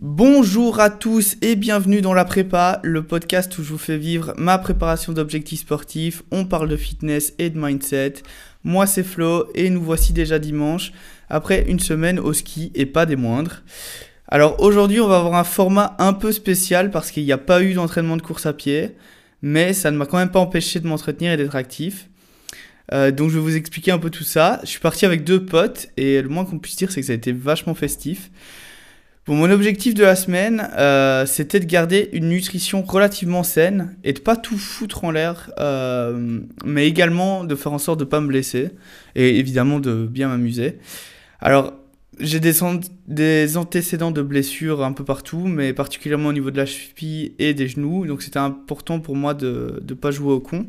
Bonjour à tous et bienvenue dans la prépa, le podcast où je vous fais vivre ma préparation d'objectifs sportifs. On parle de fitness et de mindset. Moi c'est Flo et nous voici déjà dimanche après une semaine au ski et pas des moindres. Alors aujourd'hui on va avoir un format un peu spécial parce qu'il n'y a pas eu d'entraînement de course à pied, mais ça ne m'a quand même pas empêché de m'entretenir et d'être actif. Euh, donc je vais vous expliquer un peu tout ça. Je suis parti avec deux potes et le moins qu'on puisse dire c'est que ça a été vachement festif. Mon objectif de la semaine, euh, c'était de garder une nutrition relativement saine et de pas tout foutre en l'air, euh, mais également de faire en sorte de pas me blesser et évidemment de bien m'amuser. Alors, j'ai des, des, antécédents de blessures un peu partout, mais particulièrement au niveau de la cheville et des genoux, donc c'était important pour moi de ne pas jouer au con.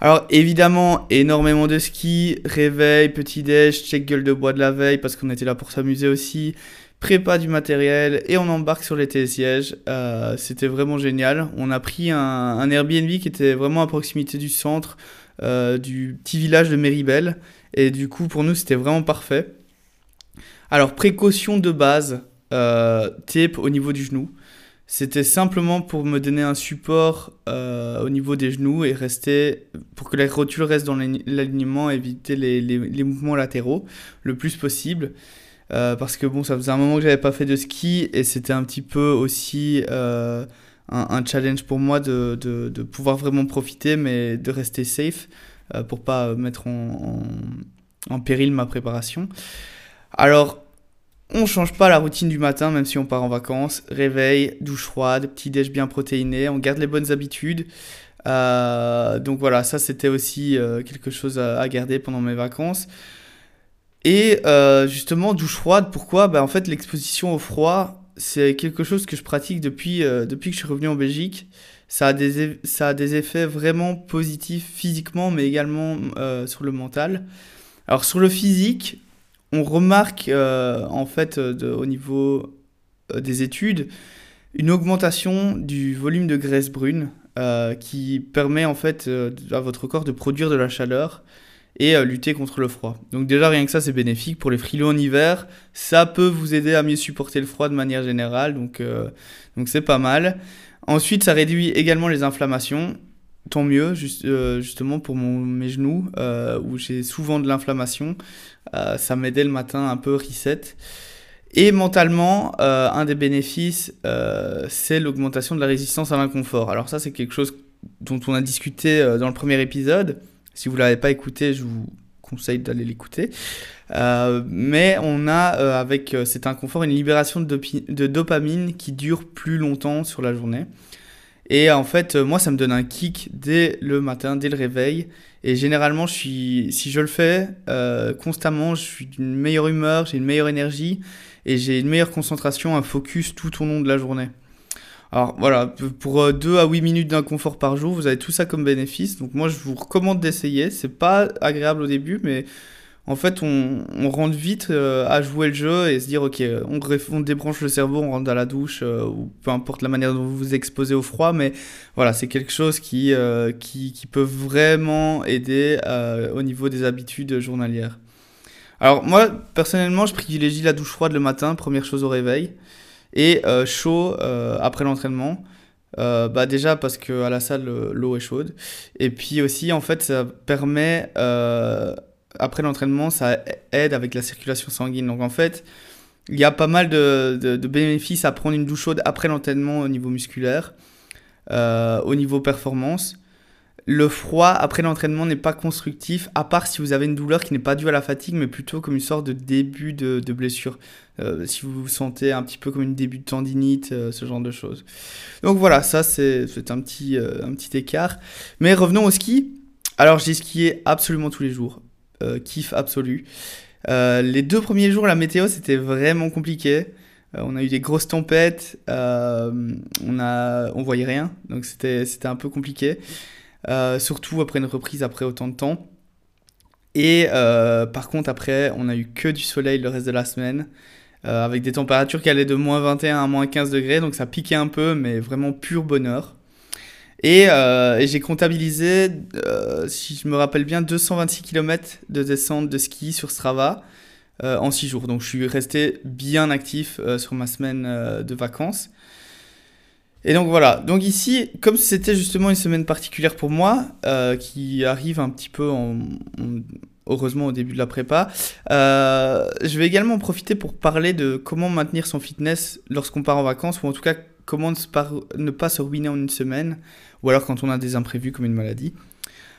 Alors évidemment, énormément de ski, réveil, petit-déj, check gueule de bois de la veille parce qu'on était là pour s'amuser aussi prépa du matériel et on embarque sur les télésièges. Euh, c'était vraiment génial. On a pris un, Airbnb qui était vraiment à proximité du centre euh, du petit village de Méribel. Et du coup, pour nous, c'était vraiment parfait. Alors, précaution de base, euh, tape au niveau du genou. C'était simplement pour me donner un support euh, au niveau des genoux et rester pour que la rotule reste dans l'alignement, éviter les, les, mouvements latéraux le plus possible. Euh, parce que bon, ça faisait un moment que j'avais pas fait de ski et c'était un petit peu aussi euh, un, challenge pour moi de, de, pouvoir vraiment profiter, mais de rester safe euh, pour pas mettre en, en, péril ma préparation. Alors, on change pas la routine du matin, même si on part en vacances. Réveil, douche froide, petit déj bien protéiné, on garde les bonnes habitudes. donc voilà, ça c'était aussi quelque chose à, garder pendant mes vacances. Et euh, justement, douche froide, pourquoi? Bah, En fait, l'exposition au froid, c'est quelque chose que je pratique depuis, euh, depuis que je suis revenu en Belgique. Ça a, des, ça a des effets vraiment positifs physiquement, mais également euh, sur le mental. Alors sur le physique, on remarque en fait au niveau des études une augmentation du volume de graisse brune qui permet en fait à votre corps de produire de la chaleur et euh, lutter contre le froid. Donc déjà rien que ça c'est bénéfique pour les frileux en hiver, ça peut vous aider à mieux supporter le froid de manière générale, donc euh, donc c'est pas mal. Ensuite ça réduit également les inflammations, tant mieux euh, justement pour mon, mes genoux où j'ai souvent de l'inflammation, ça m'aidait le matin un peu reset. Et mentalement, un des bénéfices, c'est l'augmentation de la résistance à l'inconfort. Alors ça, c'est quelque chose dont on a discuté dans le premier épisode. Si vous ne l'avez pas écouté, je vous conseille d'aller l'écouter. Euh, mais on a euh, avec euh, cet inconfort une libération de, de, dopamine qui dure plus longtemps sur la journée. Et en fait, moi, ça me donne un kick dès le matin, dès le réveil. Et généralement, je suis, si je le fais constamment, je suis d'une meilleure humeur, j'ai une meilleure énergie et j'ai une meilleure concentration, un focus tout au long de la journée. Alors voilà, pour 2 euh, à 8 minutes d'inconfort par jour, vous avez tout ça comme bénéfice. Donc moi, je vous recommande d'essayer. C'est pas agréable au début, mais en fait, on, rentre vite euh, à jouer le jeu et se dire, ok, on, débranche le cerveau, on rentre dans la douche, euh, ou peu importe la manière dont vous vous exposez au froid, mais voilà, c'est quelque chose qui, qui, qui, peut vraiment aider au niveau des habitudes journalières. Alors moi, personnellement, je privilégie la douche froide le matin, première chose au réveil et euh, chaud euh, après l'entraînement. Euh, bah déjà parce que à la salle l'eau est chaude. Et puis aussi en fait ça permet après l'entraînement ça aide avec la circulation sanguine. Donc en fait il y a pas mal de, bénéfices à prendre une douche chaude après l'entraînement au niveau musculaire au niveau performance le froid après l'entraînement n'est pas constructif, à part si vous avez une douleur qui n'est pas due à la fatigue, mais plutôt comme une sorte de début de, blessure. Euh, si vous vous sentez un petit peu comme une début de tendinite, euh, ce genre de choses. Donc voilà, ça c'est un petit, euh, un petit écart. Mais revenons au ski. Alors j'ai skié absolument tous les jours. kiff absolu. les deux premiers jours, la météo c'était vraiment compliqué. on a eu des grosses tempêtes, on, a, on voyait rien, donc c'était un peu compliqué. Euh, surtout après une reprise après autant de temps. Et euh, par contre, après, on a eu que du soleil le reste de la semaine, euh, avec des températures qui allaient de moins 21 à moins 15 degrés, donc ça piquait un peu, mais vraiment pur bonheur. Et, j'ai comptabilisé, si je me rappelle bien, 226 km de descente de ski sur Strava. en 6 jours. Donc je suis resté bien actif sur ma semaine de vacances. Et donc voilà, donc ici, comme c'était justement une semaine particulière pour moi, qui arrive un petit peu en, heureusement au début de la prépa, je vais également profiter pour parler de comment maintenir son fitness lorsqu'on part en vacances, ou en tout cas comment ne pas se ruiner en une semaine, ou alors quand on a des imprévus comme une maladie.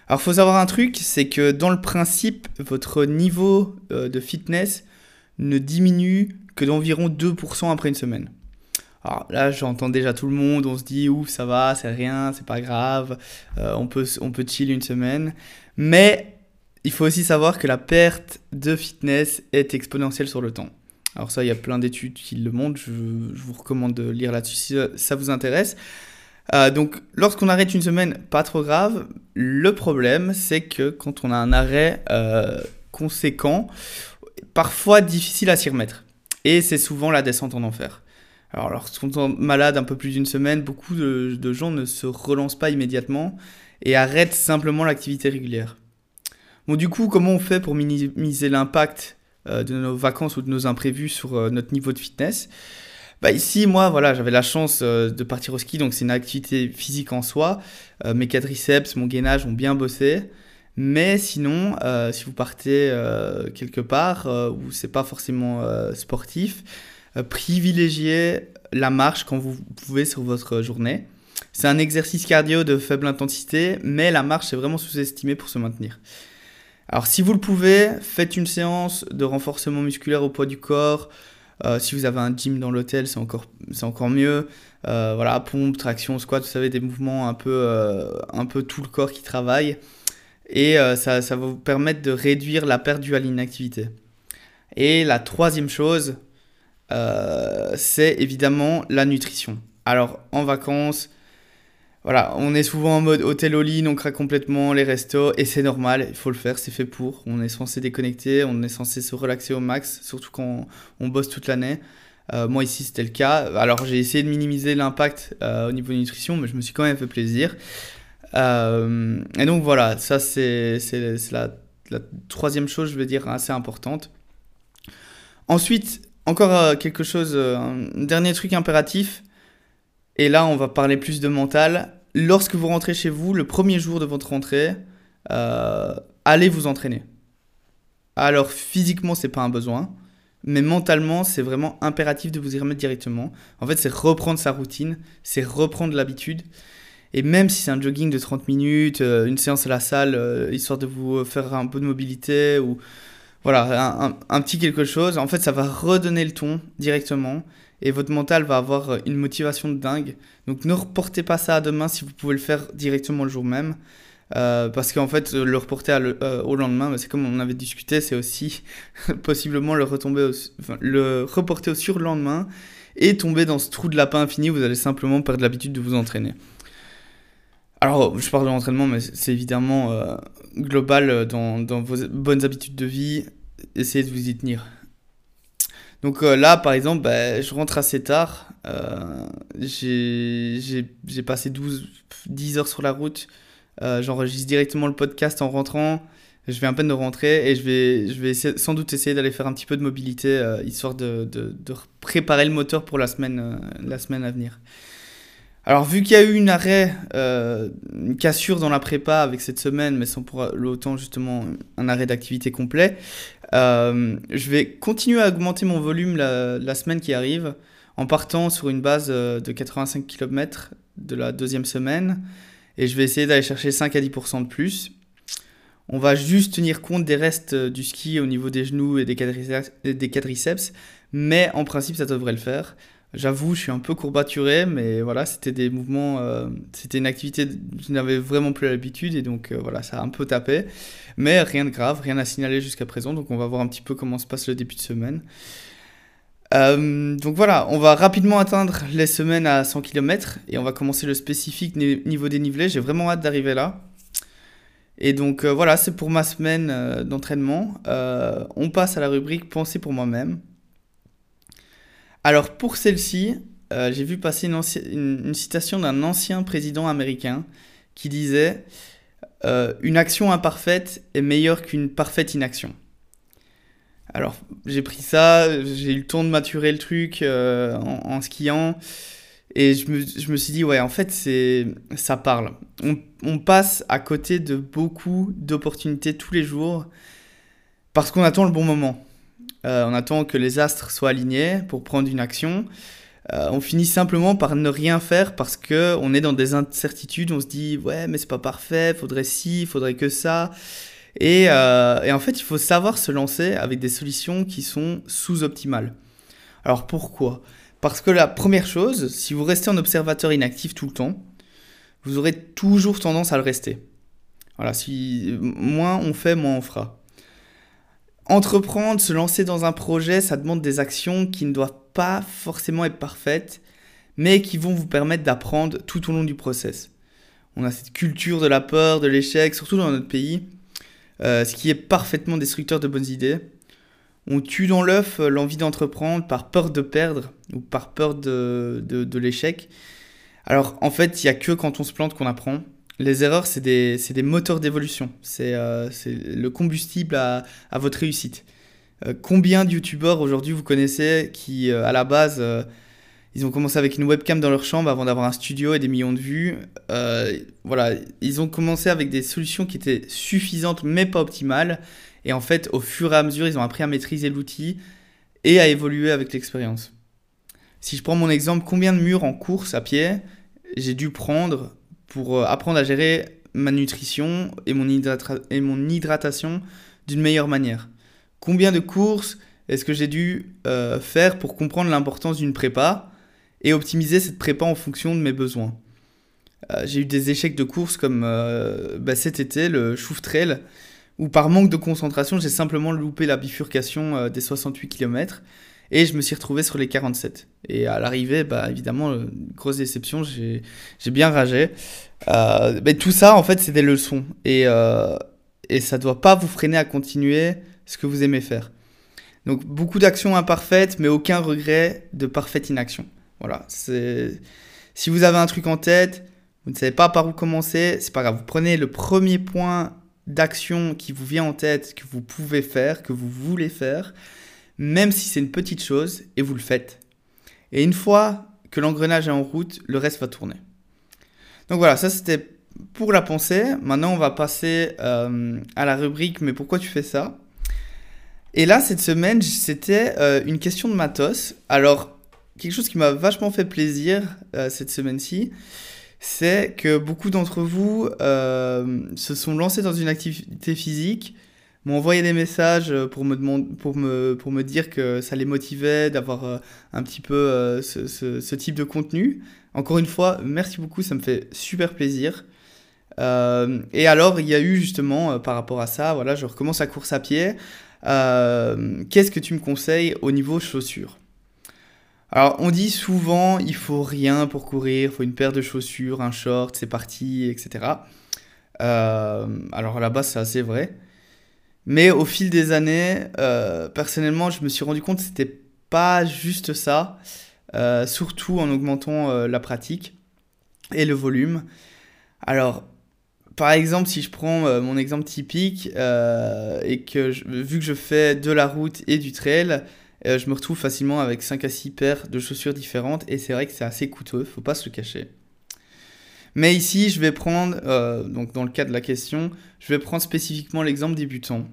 Alors, faut savoir un truc, c'est que dans le principe, votre niveau euh, de fitness ne diminue que d'environ 2% après une semaine. Alors là, j'entends déjà tout le monde, on se dit, ouf, ça va, c'est rien, c'est pas grave, euh, on, peut, on peut chill une semaine. Mais il faut aussi savoir que la perte de fitness est exponentielle sur le temps. Alors ça, il y a plein d'études qui le montrent, je, vous recommande de lire là-dessus si ça vous intéresse. Euh, donc, lorsqu'on arrête une semaine, pas trop grave. Le problème, c'est que quand on a un arrêt euh, conséquent, parfois difficile à s'y remettre. Et c'est souvent la descente en enfer. Alors, lorsqu'on est malade un peu plus d'une semaine, beaucoup de, gens ne se relancent pas immédiatement et arrêtent simplement l'activité régulière. Bon, du coup, comment on fait pour minimiser l'impact euh, de nos vacances ou de nos imprévus sur notre niveau de fitness? Bah ici, moi, voilà, j'avais la chance euh, de partir au ski, donc c'est une activité physique en soi. Euh, mes quadriceps, mon gainage ont bien bossé. Mais sinon, euh, si vous partez quelque part où c'est pas forcément sportif, privilégiez la marche quand vous pouvez sur votre journée. C'est un exercice cardio de faible intensité, mais la marche est vraiment sous-estimée pour se maintenir. Alors si vous le pouvez, faites une séance de renforcement musculaire au poids du corps, euh, si vous avez un gym dans l'hôtel, c'est encore, encore mieux. Euh, voilà, pompe, traction, squat, vous savez, des mouvements un peu, euh, un peu tout le corps qui travaille. Et ça, ça va vous permettre de réduire la perte due à l'inactivité. Et la troisième chose, c'est évidemment la nutrition. Alors, en vacances, voilà, on est souvent en mode hôtel au lit, on craque complètement les restos, et c'est normal, il faut le faire, c'est fait pour. On est censé déconnecter, on est censé se relaxer au max, surtout quand on, bosse toute l'année. Euh, moi ici c'était le cas. Alors j'ai essayé de minimiser l'impact euh, au niveau de nutrition, mais je me suis quand même fait plaisir. Euh, et donc voilà, ça c'est la, troisième chose, je veux dire, assez importante. Ensuite, encore quelque chose, un dernier truc impératif. Et là, on va parler plus de mental lorsque vous rentrez chez vous, le premier jour de votre rentrée, euh, allez vous entraîner. Alors physiquement, c'est pas un besoin, mais mentalement, c'est vraiment impératif de vous y remettre directement. En fait, c'est reprendre sa routine, c'est reprendre l'habitude. Et même si c'est un jogging de 30 minutes, euh, une séance à la salle, euh, histoire de vous faire un peu de mobilité, ou voilà, un, petit quelque chose, en fait, ça va redonner le ton directement et votre mental va avoir une motivation de dingue. Donc ne reportez pas ça à demain si vous pouvez le faire directement le jour même. Euh, parce qu'en fait, le reporter euh, au lendemain, c'est comme on avait discuté, c'est aussi possiblement le, retomber le reporter au surlendemain et tomber dans ce trou de lapin infini où vous allez simplement perdre l'habitude de vous entraîner. Alors, je parle de l'entraînement, mais c'est évidemment euh, global dans, vos bonnes habitudes de vie. Essayez de vous y tenir. Donc euh, là, par exemple, bah, je rentre assez tard. Euh, j'ai passé 12, 10 heures sur la route. Euh, j'enregistre directement le podcast en rentrant. Je vais à peine de rentrer et je vais, je vais sans doute essayer d'aller faire un petit peu de mobilité, histoire de, de, de, préparer le moteur pour la semaine, la semaine à venir. Alors, vu qu'il y a eu une arrêt, euh, une cassure dans la prépa avec cette semaine, mais sans pour autant justement un arrêt d'activité complet, euh, je vais continuer à augmenter mon volume la, semaine qui arrive en partant sur une base euh, de 85 km de la deuxième semaine et je vais essayer d'aller chercher 5 à 10% de plus. On va juste tenir compte des restes du ski au niveau des genoux et des quadriceps, mais en principe ça devrait le faire. J'avoue, je suis un peu courbaturé, mais voilà, c'était des mouvements, euh, c'était une activité que je n'avais vraiment plus l'habitude, et donc euh, voilà, ça a un peu tapé. Mais rien de grave, rien à signaler jusqu'à présent, donc on va voir un petit peu comment se passe le début de semaine. Euh, donc voilà, on va rapidement atteindre les semaines à 100 km, et on va commencer le spécifique niveau dénivelé. J'ai vraiment hâte d'arriver là. Et donc voilà, c'est pour ma semaine d'entraînement. on passe à la rubrique Pensée pour moi-même. Alors pour celle-ci, euh, j'ai vu passer une, citation d'un ancien président américain qui disait euh, Une action imparfaite est meilleure qu'une parfaite inaction. Alors, j'ai pris ça, j'ai eu le temps de maturer le truc euh, en, skiant. Et je me, suis dit, ouais, en fait, c'est ça parle. On, passe à côté de beaucoup d'opportunités tous les jours parce qu'on attend le bon moment. Euh, on attend que les astres soient alignés pour prendre une action. Euh, on finit simplement par ne rien faire parce que on est dans des incertitudes. On se dit ouais mais c'est pas parfait, faudrait ci, faudrait que ça. Et, euh, et, en fait il faut savoir se lancer avec des solutions qui sont sous-optimales. Alors pourquoi? Parce que la première chose, si vous restez en observateur inactif tout le temps, vous aurez toujours tendance à le rester. Voilà, si moins on fait, moins on fera. Entreprendre, se lancer dans un projet, ça demande des actions qui ne doivent pas forcément être parfaites, mais qui vont vous permettre d'apprendre tout au long du process. On a cette culture de la peur, de l'échec, surtout dans notre pays, euh, ce qui est parfaitement destructeur de bonnes idées. On tue dans l'œuf euh, l'envie d'entreprendre par peur de perdre ou par peur de, de, l'échec. Alors en fait, il n'y a que quand on se plante qu'on apprend. Les erreurs, c'est des, des, moteurs d'évolution. C'est euh, le combustible à, à, votre réussite. Euh, combien de youtubeurs aujourd'hui vous connaissez qui, euh, à la base, ils ont commencé avec une webcam dans leur chambre avant d'avoir un studio et des millions de vues. voilà, ils ont commencé avec des solutions qui étaient suffisantes mais pas optimales. Et en fait, au fur et à mesure, ils ont appris à maîtriser l'outil et à évoluer avec l'expérience. Si je prends mon exemple, combien de murs en course à pied j'ai dû prendre pour euh, apprendre à gérer ma nutrition et mon, hydratation d'une meilleure manière. Combien de courses est-ce que j'ai dû euh, faire pour comprendre l'importance d'une prépa et optimiser cette prépa en fonction de mes besoins? Euh, J'ai eu des échecs de courses comme bah, cet été, le Chouf où par manque de concentration, j'ai simplement loupé la bifurcation des 68 km et je me suis retrouvé sur les 47. Et à l'arrivée, bah, évidemment, euh, grosse déception, j'ai bien ragé. Euh, mais tout ça, en fait, c'est des leçons. Et, euh, et ça ne doit pas vous freiner à continuer ce que vous aimez faire. Donc, beaucoup d'actions imparfaites, mais aucun regret de parfaite inaction. Voilà. Si vous avez un truc en tête, vous ne savez pas par où commencer, c'est pas grave. Vous prenez le premier point d'action qui vous vient en tête, que vous pouvez faire, que vous voulez faire même si c'est une petite chose, et vous le faites. Et une fois que l'engrenage est en route, le reste va tourner. Donc voilà, ça c'était pour la pensée. Maintenant, on va passer euh, à la rubrique Mais pourquoi tu fais ça? Et là, cette semaine, c'était euh, une question de matos. Alors, quelque chose qui m'a vachement fait plaisir euh, cette semaine-ci, c'est que beaucoup d'entre vous se sont lancés dans une activité physique m'ont envoyé des messages euh, pour me, pour me, pour me dire que ça les motivait d'avoir euh, un petit peu euh, ce, ce, type de contenu. Encore une fois, merci beaucoup, ça me fait super plaisir. et alors, il y a eu justement, par rapport à ça, voilà, je recommence la course à pied. Qu'est-ce que tu me conseilles au niveau chaussures? Alors, on dit souvent, il faut rien pour courir, il faut une paire de chaussures, un short, c'est parti, etc. alors là-bas, c'est assez vrai. Mais au fil des années, euh, personnellement, je me suis rendu compte que c'était pas juste ça, euh, surtout en augmentant euh, la pratique et le volume. Alors, par exemple, si je prends mon exemple typique et que vu que je fais de la route et du trail, je me retrouve facilement avec 5 à 6 paires de chaussures différentes et c'est vrai que c'est assez coûteux, faut pas se le cacher. Mais ici, je vais prendre, donc dans le cas de la question, je vais prendre spécifiquement l'exemple débutant.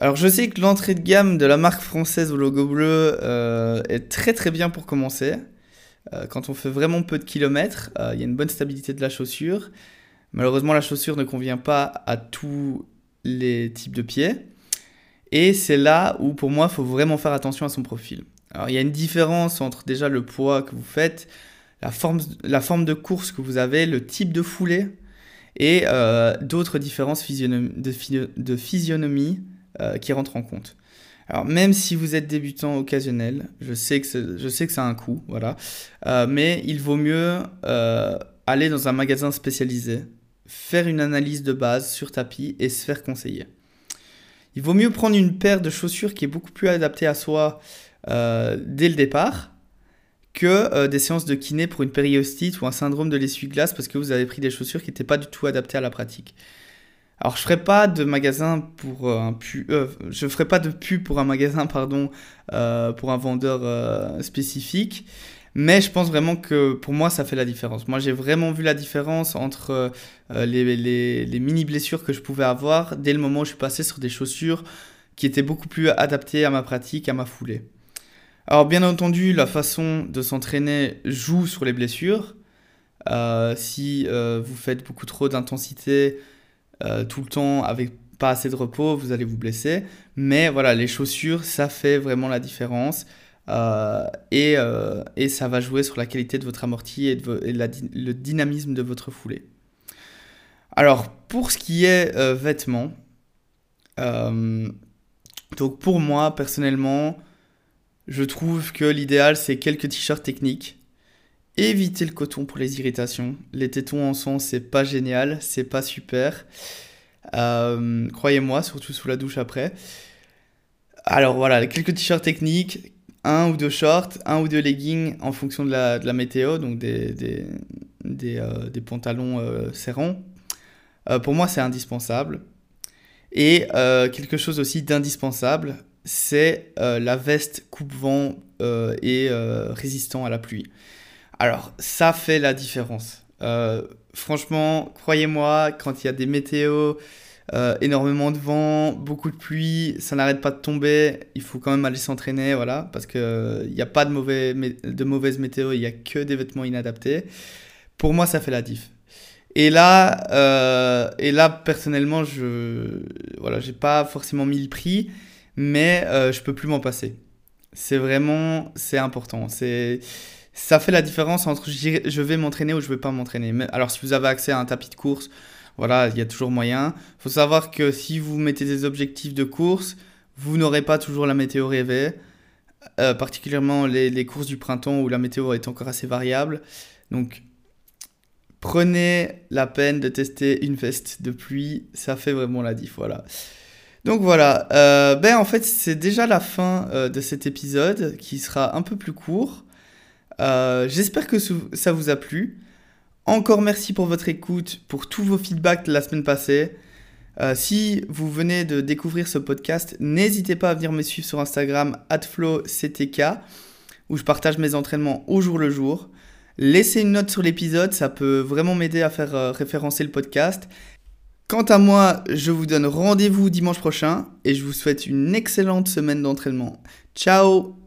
Alors je sais que l'entrée de gamme de la marque française au logo bleu euh, est très très bien pour commencer. Euh, quand on fait vraiment peu de kilomètres, euh, il y a une bonne stabilité de la chaussure. Malheureusement la chaussure ne convient pas à tous les types de pieds. Et c'est là où pour moi il faut vraiment faire attention à son profil. Alors il y a une différence entre déjà le poids que vous faites, la forme, la forme de course que vous avez, le type de foulée et d'autres différences de, physionomie euh, qui rentre en compte. Alors même si vous êtes débutant occasionnel, je sais que je sais que ça a un coût, voilà, euh, mais il vaut mieux euh, aller dans un magasin spécialisé, faire une analyse de base sur tapis et se faire conseiller. Il vaut mieux prendre une paire de chaussures qui est beaucoup plus adaptée à soi dès le départ que des séances de kiné pour une périostite ou un syndrome de l'essuie-glace parce que vous avez pris des chaussures qui n'étaient pas du tout adaptées à la pratique. Alors je ferai pas de magasin pour un pu, je ferai pas de pub pour un magasin pardon pour un vendeur spécifique. Mais je pense vraiment que pour moi, ça fait la différence. Moi, j'ai vraiment vu la différence entre euh, les, les, les, mini blessures que je pouvais avoir dès le moment où je suis passé sur des chaussures qui étaient beaucoup plus adaptées à ma pratique, à ma foulée. Alors, bien entendu, la façon de s'entraîner joue sur les blessures. Euh, si euh, vous faites beaucoup trop d'intensité tout le temps avec pas assez de repos, vous allez vous blesser. Mais voilà, les chaussures, ça fait vraiment la différence. Euh, et, euh, et, ça va jouer sur la qualité de votre amorti et, le dynamisme de votre foulée. Alors, pour ce qui est euh, vêtements, donc pour moi, personnellement, je trouve que l'idéal, c'est quelques t-shirts techniques. Évitez le coton pour les irritations. Les tétons en son, c'est pas génial, c'est pas super. Croyez-moi, surtout sous la douche après. Alors voilà, quelques t-shirts techniques, un ou deux shorts, un ou deux leggings en fonction de la, météo, donc des, des, euh, pantalons euh, serrants. Euh, pour moi, c'est indispensable. Et quelque chose aussi d'indispensable, c'est la veste coupe-vent et résistant à la pluie. Alors, ça fait la différence. franchement, croyez-moi, quand il y a des météos euh, énormément de vent, beaucoup de pluie, ça n'arrête pas de tomber. Il faut quand même aller s'entraîner, voilà, parce qu'il n'y euh, a pas de, mauvais, de mauvaise météo, il n'y a que des vêtements inadaptés. Pour moi, ça fait la diff. Et là, euh, et là personnellement, je voilà, pas forcément mis le prix, mais je peux plus m'en passer. C'est vraiment, c'est important. C'est ça fait la différence entre je vais m'entraîner ou je vais pas m'entraîner. Alors si vous avez accès à un tapis de course, voilà, il y a toujours moyen. Faut savoir que si vous mettez des objectifs de course, vous n'aurez pas toujours la météo rêvée, euh, particulièrement les, les, courses du printemps où la météo est encore assez variable. Donc, prenez la peine de tester une veste de pluie, ça fait vraiment la diff, voilà. Donc voilà, euh, ben en fait c'est déjà la fin euh, de cet épisode qui sera un peu plus court. J'espère que ça vous a plu. Encore merci pour votre écoute, pour tous vos feedbacks de la semaine passée. Euh, si vous venez de découvrir ce podcast, n'hésitez pas à venir me suivre sur Instagram @flowctk où je partage mes entraînements au jour le jour. Laissez une note sur l'épisode, ça peut vraiment m'aider à faire euh, référencer le podcast. Quant à moi, je vous donne rendez-vous dimanche prochain et je vous souhaite une excellente semaine d'entraînement. Ciao